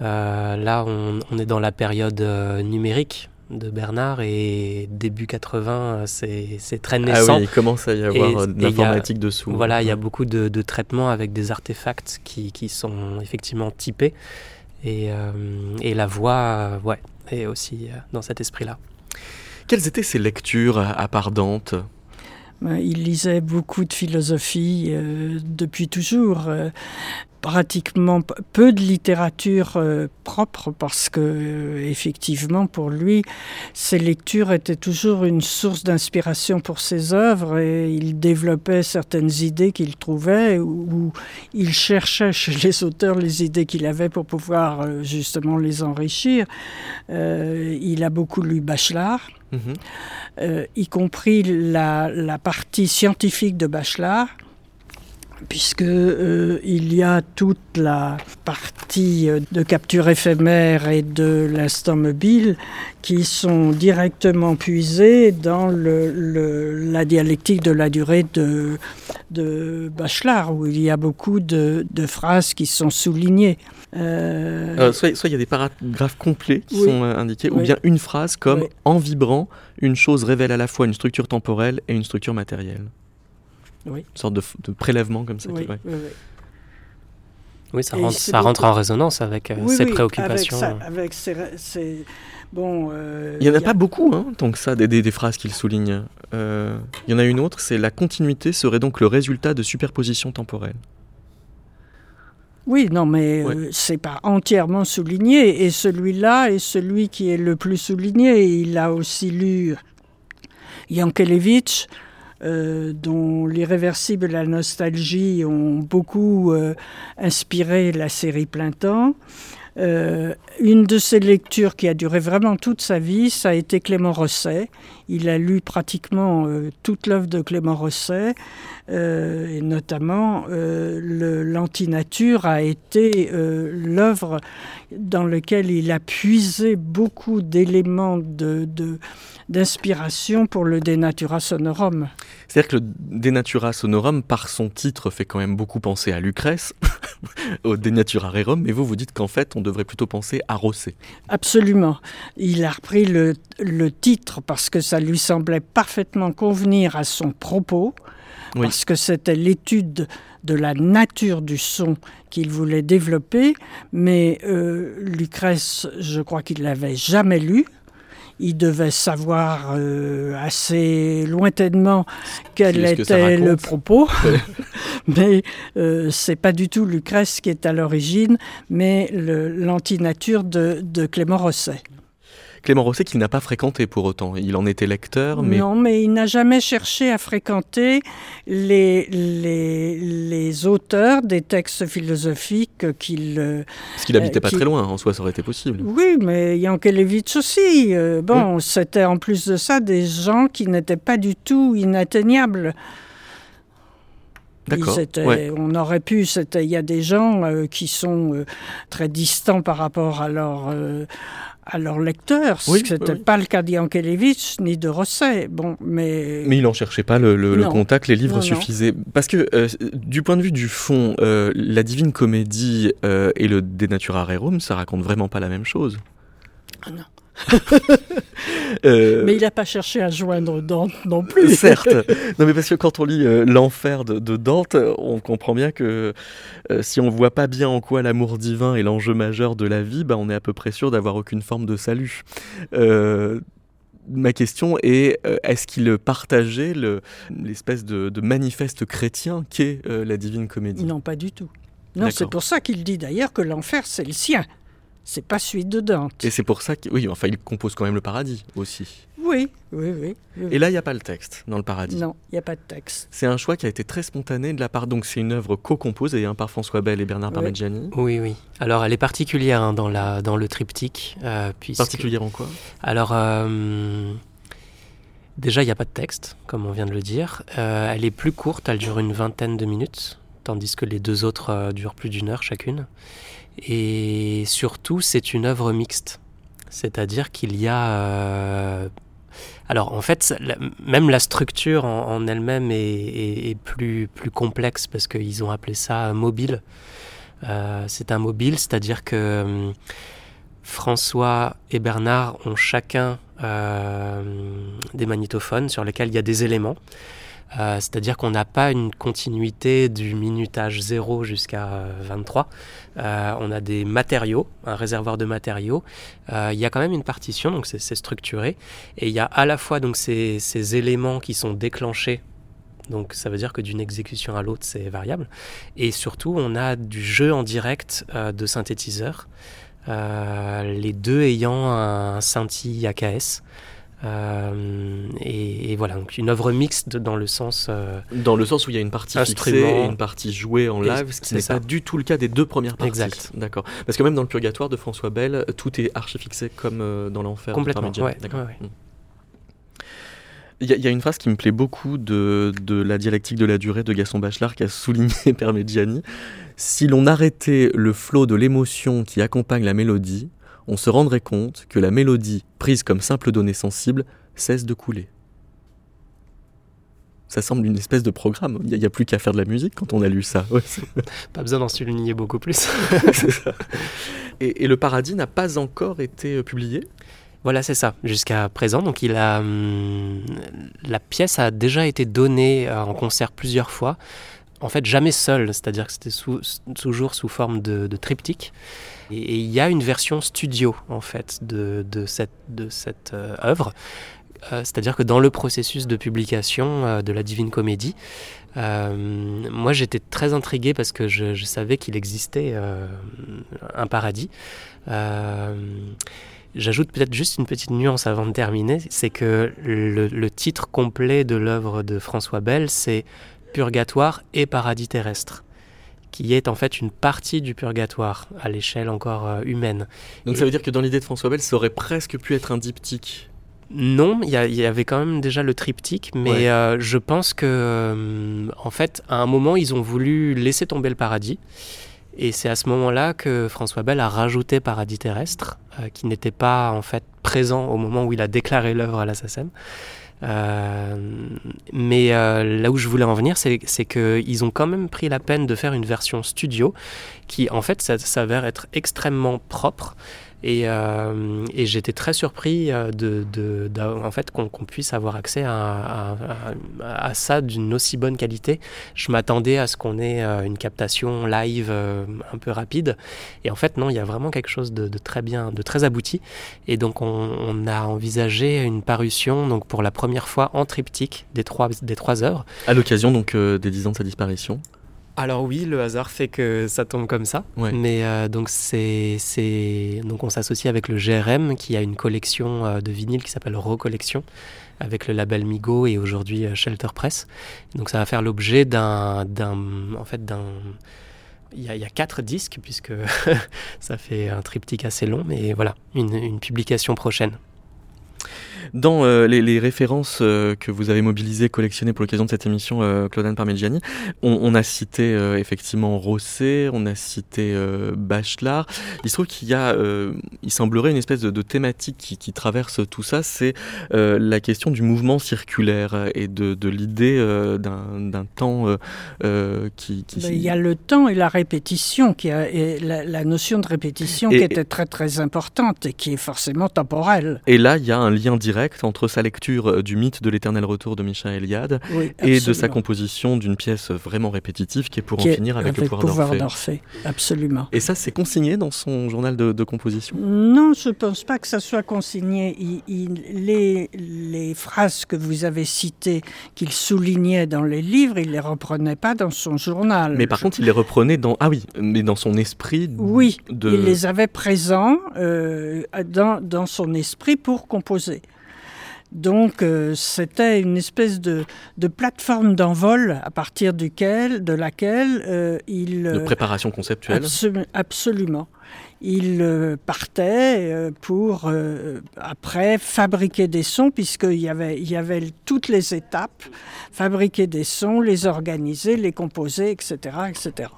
Euh, là, on, on est dans la période numérique de Bernard et début 80, euh, c'est très Ah naissant. oui, il commence à y avoir de l'informatique dessous. Voilà, il y a beaucoup de, de traitements avec des artefacts qui, qui sont effectivement typés. Et, euh, et la voix, ouais, est aussi dans cet esprit-là. Quelles étaient ses lectures à part Dante Euh, Il lisait beaucoup de philosophie euh, depuis toujours. euh, pratiquement peu de littérature euh, propre parce que euh, effectivement pour lui ses lectures étaient toujours une source d'inspiration pour ses œuvres et il développait certaines idées qu'il trouvait ou, ou il cherchait chez les auteurs les idées qu'il avait pour pouvoir euh, justement les enrichir. Il a beaucoup lu Bachelard. Euh, y compris la, la partie scientifique de Bachelard, puisque euh, il y a toute la partie euh, de capture éphémère et de l'instant mobile qui sont directement puisées dans le, le- la dialectique de la durée de, de Bachelard, où il y a beaucoup de, de phrases qui sont soulignées. Euh, soit, il y a des paragraphes complets qui Oui. sont euh, indiqués, ou bien une phrase comme Oui. En vibrant, une chose révèle à la fois une structure temporelle et une structure matérielle. Oui. Une sorte de, prélèvement comme ça. qui- oui, ouais. oui, oui. Oui, ça rentre, ça en résonance avec euh, Oui, ses oui, préoccupations. Avec, ça- avec ses, ses- bon. euh, Il n'y en a y pas beaucoup, hein, tant que ça, des, des- des phrases qu'il souligne. Euh, il y en a une autre, c'est la continuité serait donc le résultat de superposition temporelle. Oui, non, mais Ouais. euh, c'est pas entièrement souligné. Et celui-là est celui qui est le plus souligné. Il a aussi lu Yankelevitch, euh, dont l'irréversible et la nostalgie ont beaucoup euh, inspiré la série Plein Temps. Euh, une de ses lectures qui a duré vraiment toute sa vie, ça a été Clément Rosset. Il a lu pratiquement toute l'œuvre de Clément Rosset, et notamment l'Antinature a été l'œuvre dans laquelle il a puisé beaucoup d'éléments de- d'inspiration pour le De Natura Sonorum. C'est-à-dire que le De Natura Sonorum, par son titre, fait quand même beaucoup penser à Lucrèce, (laughs) au De Natura Rerum, mais vous, vous dites qu'en fait, on devrait plutôt penser à Rosset. Absolument. Il a repris le, le titre parce que ça lui semblait parfaitement convenir à son propos. oui. parce que c'était l'étude de la nature du son qu'il voulait développer, mais euh, Lucrèce, je crois qu'il l'avait jamais lu. Il devait savoir euh, assez lointainement quel était le propos, (laughs) (laughs) mais euh, c'est pas du tout Lucrèce qui est à l'origine, mais l'antinature de, de Clément Rosset. Clément Rosset qu'il n'a pas fréquenté pour autant. Il en était lecteur, mais... Non, mais il n'a jamais cherché à fréquenter les, les, les auteurs des textes philosophiques qu'il... Euh, Parce qu'il habitait pas très loin, en soi, ça aurait été possible. Oui, mais Yankelevitch aussi. Euh, bon, c'était en plus de ça des gens qui n'étaient pas du tout inatteignables. Ouais. On aurait pu, il y a des gens euh, qui sont euh, très distants par rapport à leur, euh, à leur lecteur. Oui, Ce n'était pas le cas d'Yankelevitch ni de Rosset. Bon, mais... mais il n'en cherchait pas le, le, le, contact, les livres non, suffisaient. Non. Parce que du point de vue du fond, la Divine Comédie et le De Natura Rerum, ça raconte vraiment pas la même chose. Ah non. (laughs) euh... Mais il n'a pas cherché à joindre Dante non plus. (laughs) Certes. (laughs) Non, mais parce que quand on lit euh, l'enfer de, de, Dante, on comprend bien que euh, si on ne voit pas bien en quoi l'amour divin est l'enjeu majeur de la vie, bah, on est à peu près sûr d'avoir aucune forme de salut. Ma question est est-ce qu'il partageait l'espèce de, de, manifeste chrétien qu'est la Divine Comédie? Non, pas du tout. Non, c'est pour ça qu'il dit d'ailleurs que l'enfer, c'est le sien. C'est pas celui de Dante. Et c'est pour ça qu'il oui, enfin, il compose quand même le paradis aussi. Oui, oui, oui. oui. Et là, il n'y a pas le texte dans le paradis. Non, il n'y a pas de texte. C'est un choix qui a été très spontané de la part. Donc, c'est une œuvre co-composée hein, par François Bell et Bernard oui. Parmigiani. Oui, oui. Alors, elle est particulière hein, dans, la, dans le triptyque. Euh, puisque... Particulière en quoi? Alors. Euh... Déjà, il n'y a pas de texte, comme on vient de le dire. Euh, elle est plus courte, elle dure une vingtaine de minutes, tandis que les deux autres euh, durent plus d'une heure chacune. Et surtout, c'est une œuvre mixte. C'est-à-dire qu'il y a... Euh... Alors en fait, même la structure en, elle-même est, plus, complexe parce qu'ils ont appelé ça mobile. Euh, c'est un mobile, c'est-à-dire que euh, François et Bernard ont chacun des magnétophones sur lesquels il y a des éléments. Euh, C'est-à-dire qu'on n'a pas une continuité du minutage 0 jusqu'à euh, 23. Euh, on a des matériaux, un réservoir de matériaux. Euh, il y a quand même une partition, donc c'est structuré. Et il y a à la fois donc ces, éléments qui sont déclenchés. Donc ça veut dire que d'une exécution à l'autre, c'est variable. Et surtout, on a du jeu en direct euh, de synthétiseurs. les deux ayant un scintille AKS. Euh, et, et, voilà, donc une œuvre mixte dans le sens. Euh, dans le sens où il y a une partie fixée et une partie jouée en live, ce qui n'est pas du tout le cas des deux premières parties. Exact. D'accord. Parce que même dans le Purgatoire de François Bell, tout est archi fixé comme euh, dans l'enfer. Complètement. Ouais, D'accord. Ouais, ouais. Il y, y, a une phrase qui me plaît beaucoup de, de, la dialectique de la durée de Gaston Bachelard qui a souligné (laughs) Parmigiani. Si l'on arrêtait le flot de l'émotion qui accompagne la mélodie, on se rendrait compte que la mélodie, prise comme simple donnée sensible, cesse de couler. Ça semble une espèce de programme. Il n'y a, a, plus qu'à faire de la musique quand on a lu ça. (laughs) Ouais, pas besoin d'en souligner beaucoup plus. (laughs) et, et, le paradis n'a pas encore été publié? Voilà, c'est ça, jusqu'à présent. Donc, il a, hum, la pièce a déjà été donnée en concert plusieurs fois. En fait, jamais seul, c'est-à-dire que c'était toujours sous forme de, de triptyque. Et il y a une version studio, en fait, de, cette, euh, œuvre. Euh, C'est-à-dire que dans le processus de publication euh, de la Divine Comédie, moi j'étais très intrigué parce que je, je savais qu'il existait un paradis. J'ajoute peut-être juste une petite nuance avant de terminer, c'est que le, le titre complet de l'œuvre de François Bell, c'est Purgatoire et Paradis terrestre qui est en fait une partie du purgatoire à l'échelle encore euh, humaine. Donc Et ça veut dire que dans l'idée de François Bell, ça aurait presque pu être un diptyque non, il y, y, avait quand même déjà le triptyque, mais ouais. euh, je pense que, euh, en fait, à un moment, ils ont voulu laisser tomber le paradis. Et c'est à ce moment-là que François Bell a rajouté Paradis terrestre, euh, qui n'était pas en fait présent au moment où il a déclaré l'œuvre à l'assassin. Euh, mais euh, là où je voulais en venir, c'est qu'ils ont quand même pris la peine de faire une version studio qui, en fait, s'avère être extrêmement propre Et, et j'étais très surpris de, de, en fait, qu'on puisse avoir accès à, à, ça d'une aussi bonne qualité. Je m'attendais à ce qu'on ait une captation live un peu rapide. Et en fait, non, il y a vraiment quelque chose de, très bien, de très abouti. Et donc, on, a envisagé une parution donc pour la première fois en triptyque des trois, des trois œuvres. À l'occasion donc des dix ans de sa disparition alors oui, le hasard fait que ça tombe comme ça. Mais euh, donc c'est donc on s'associe avec le GRM qui a une collection euh, de vinyles qui s'appelle Recollection avec le label Migo et aujourd'hui euh, Shelter Press. Donc ça va faire l'objet d'un en fait d'un il y, a, quatre disques puisque (laughs) ça fait un triptyque assez long, mais voilà, une publication prochaine. Dans euh, les, références euh, que vous avez mobilisées, collectionnées pour l'occasion de cette émission, euh, Claudine Parmigiani, on, a cité effectivement Rosset, on a cité Bachelard. Il se trouve qu'il y a, il semblerait une espèce de, thématique qui, traverse tout ça, c'est la question du mouvement circulaire et de, l'idée d'un temps qui, ben, Il y a le temps et la répétition, qui a, et la, notion de répétition qui était très très importante et qui est forcément temporelle. Et là, il y a un lien direct entre sa lecture euh, du mythe de l'éternel retour de Michel Eliade et de sa composition d'une pièce vraiment répétitive qui est pour en finir avec, le pouvoir, d'Orphée. Absolument. Et ça, c'est consigné dans son journal de, composition? Non, je ne pense pas que ça soit consigné. les, les phrases que vous avez citées, qu'il soulignait dans les livres, il ne les reprenait pas dans son journal. Mais par contre, il les reprenait dans... Ah oui, mais dans son esprit Oui, il les avait présents euh, dans, dans son esprit pour composer. Donc euh, c'était une espèce de, plateforme d'envol à partir duquel, de laquelle euh, il... De préparation conceptuelle Absolument. Il euh, partait pour après fabriquer des sons, puisqu'il y avait, il y avait toutes les étapes, fabriquer des sons, les organiser, les composer, etc. etc.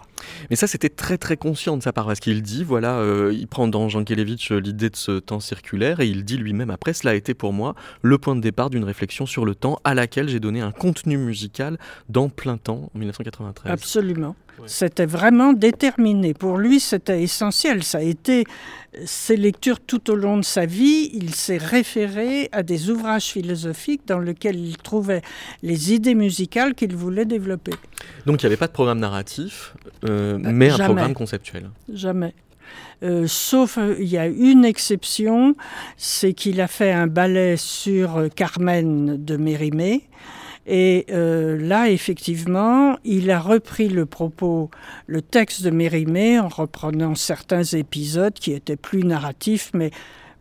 Mais ça, c'était très très conscient de sa part, parce qu'il dit, voilà, euh, il prend dans Jean Kelevitch euh, l'idée de ce temps circulaire, et il dit lui-même après, cela a été pour moi le point de départ d'une réflexion sur le temps à laquelle j'ai donné un contenu musical dans plein temps en 1993. Absolument. C'était vraiment déterminé. Pour lui, c'était essentiel. Ça a été ses lectures tout au long de sa vie. Il s'est référé à des ouvrages philosophiques dans lesquels il trouvait les idées musicales qu'il voulait développer. Donc il n'y avait pas de programme narratif, euh, bah, mais un programme conceptuel. Jamais. Euh, sauf euh, il y a une exception, c'est qu'il a fait un ballet sur Carmen de Mérimée et euh, là, effectivement, il a repris le propos, le texte de Mérimée en reprenant certains épisodes qui étaient plus narratifs, mais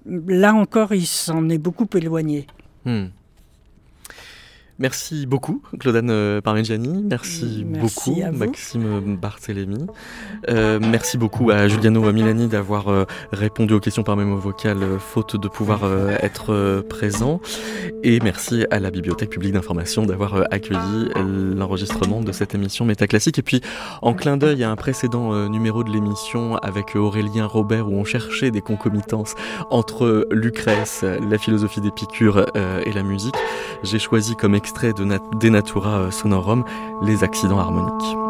là encore, il s'en est beaucoup éloigné. Hmm. Merci beaucoup, Claudane euh, Parmigiani. Merci, beaucoup, Maxime Barthélémy. Euh, merci beaucoup à Giuliano Milani d'avoir euh, répondu aux questions par mémo vocal, faute de pouvoir être présent. Et merci à la Bibliothèque publique d'information d'avoir accueilli l'enregistrement de cette émission Métaclassique. Et puis, en clin d'œil à un précédent numéro de l'émission avec Aurélien Robert où on cherchait des concomitances entre Lucrèce, la philosophie d'Épicure et la musique, j'ai choisi comme extrait de Denatura Sonorum, les accidents harmoniques.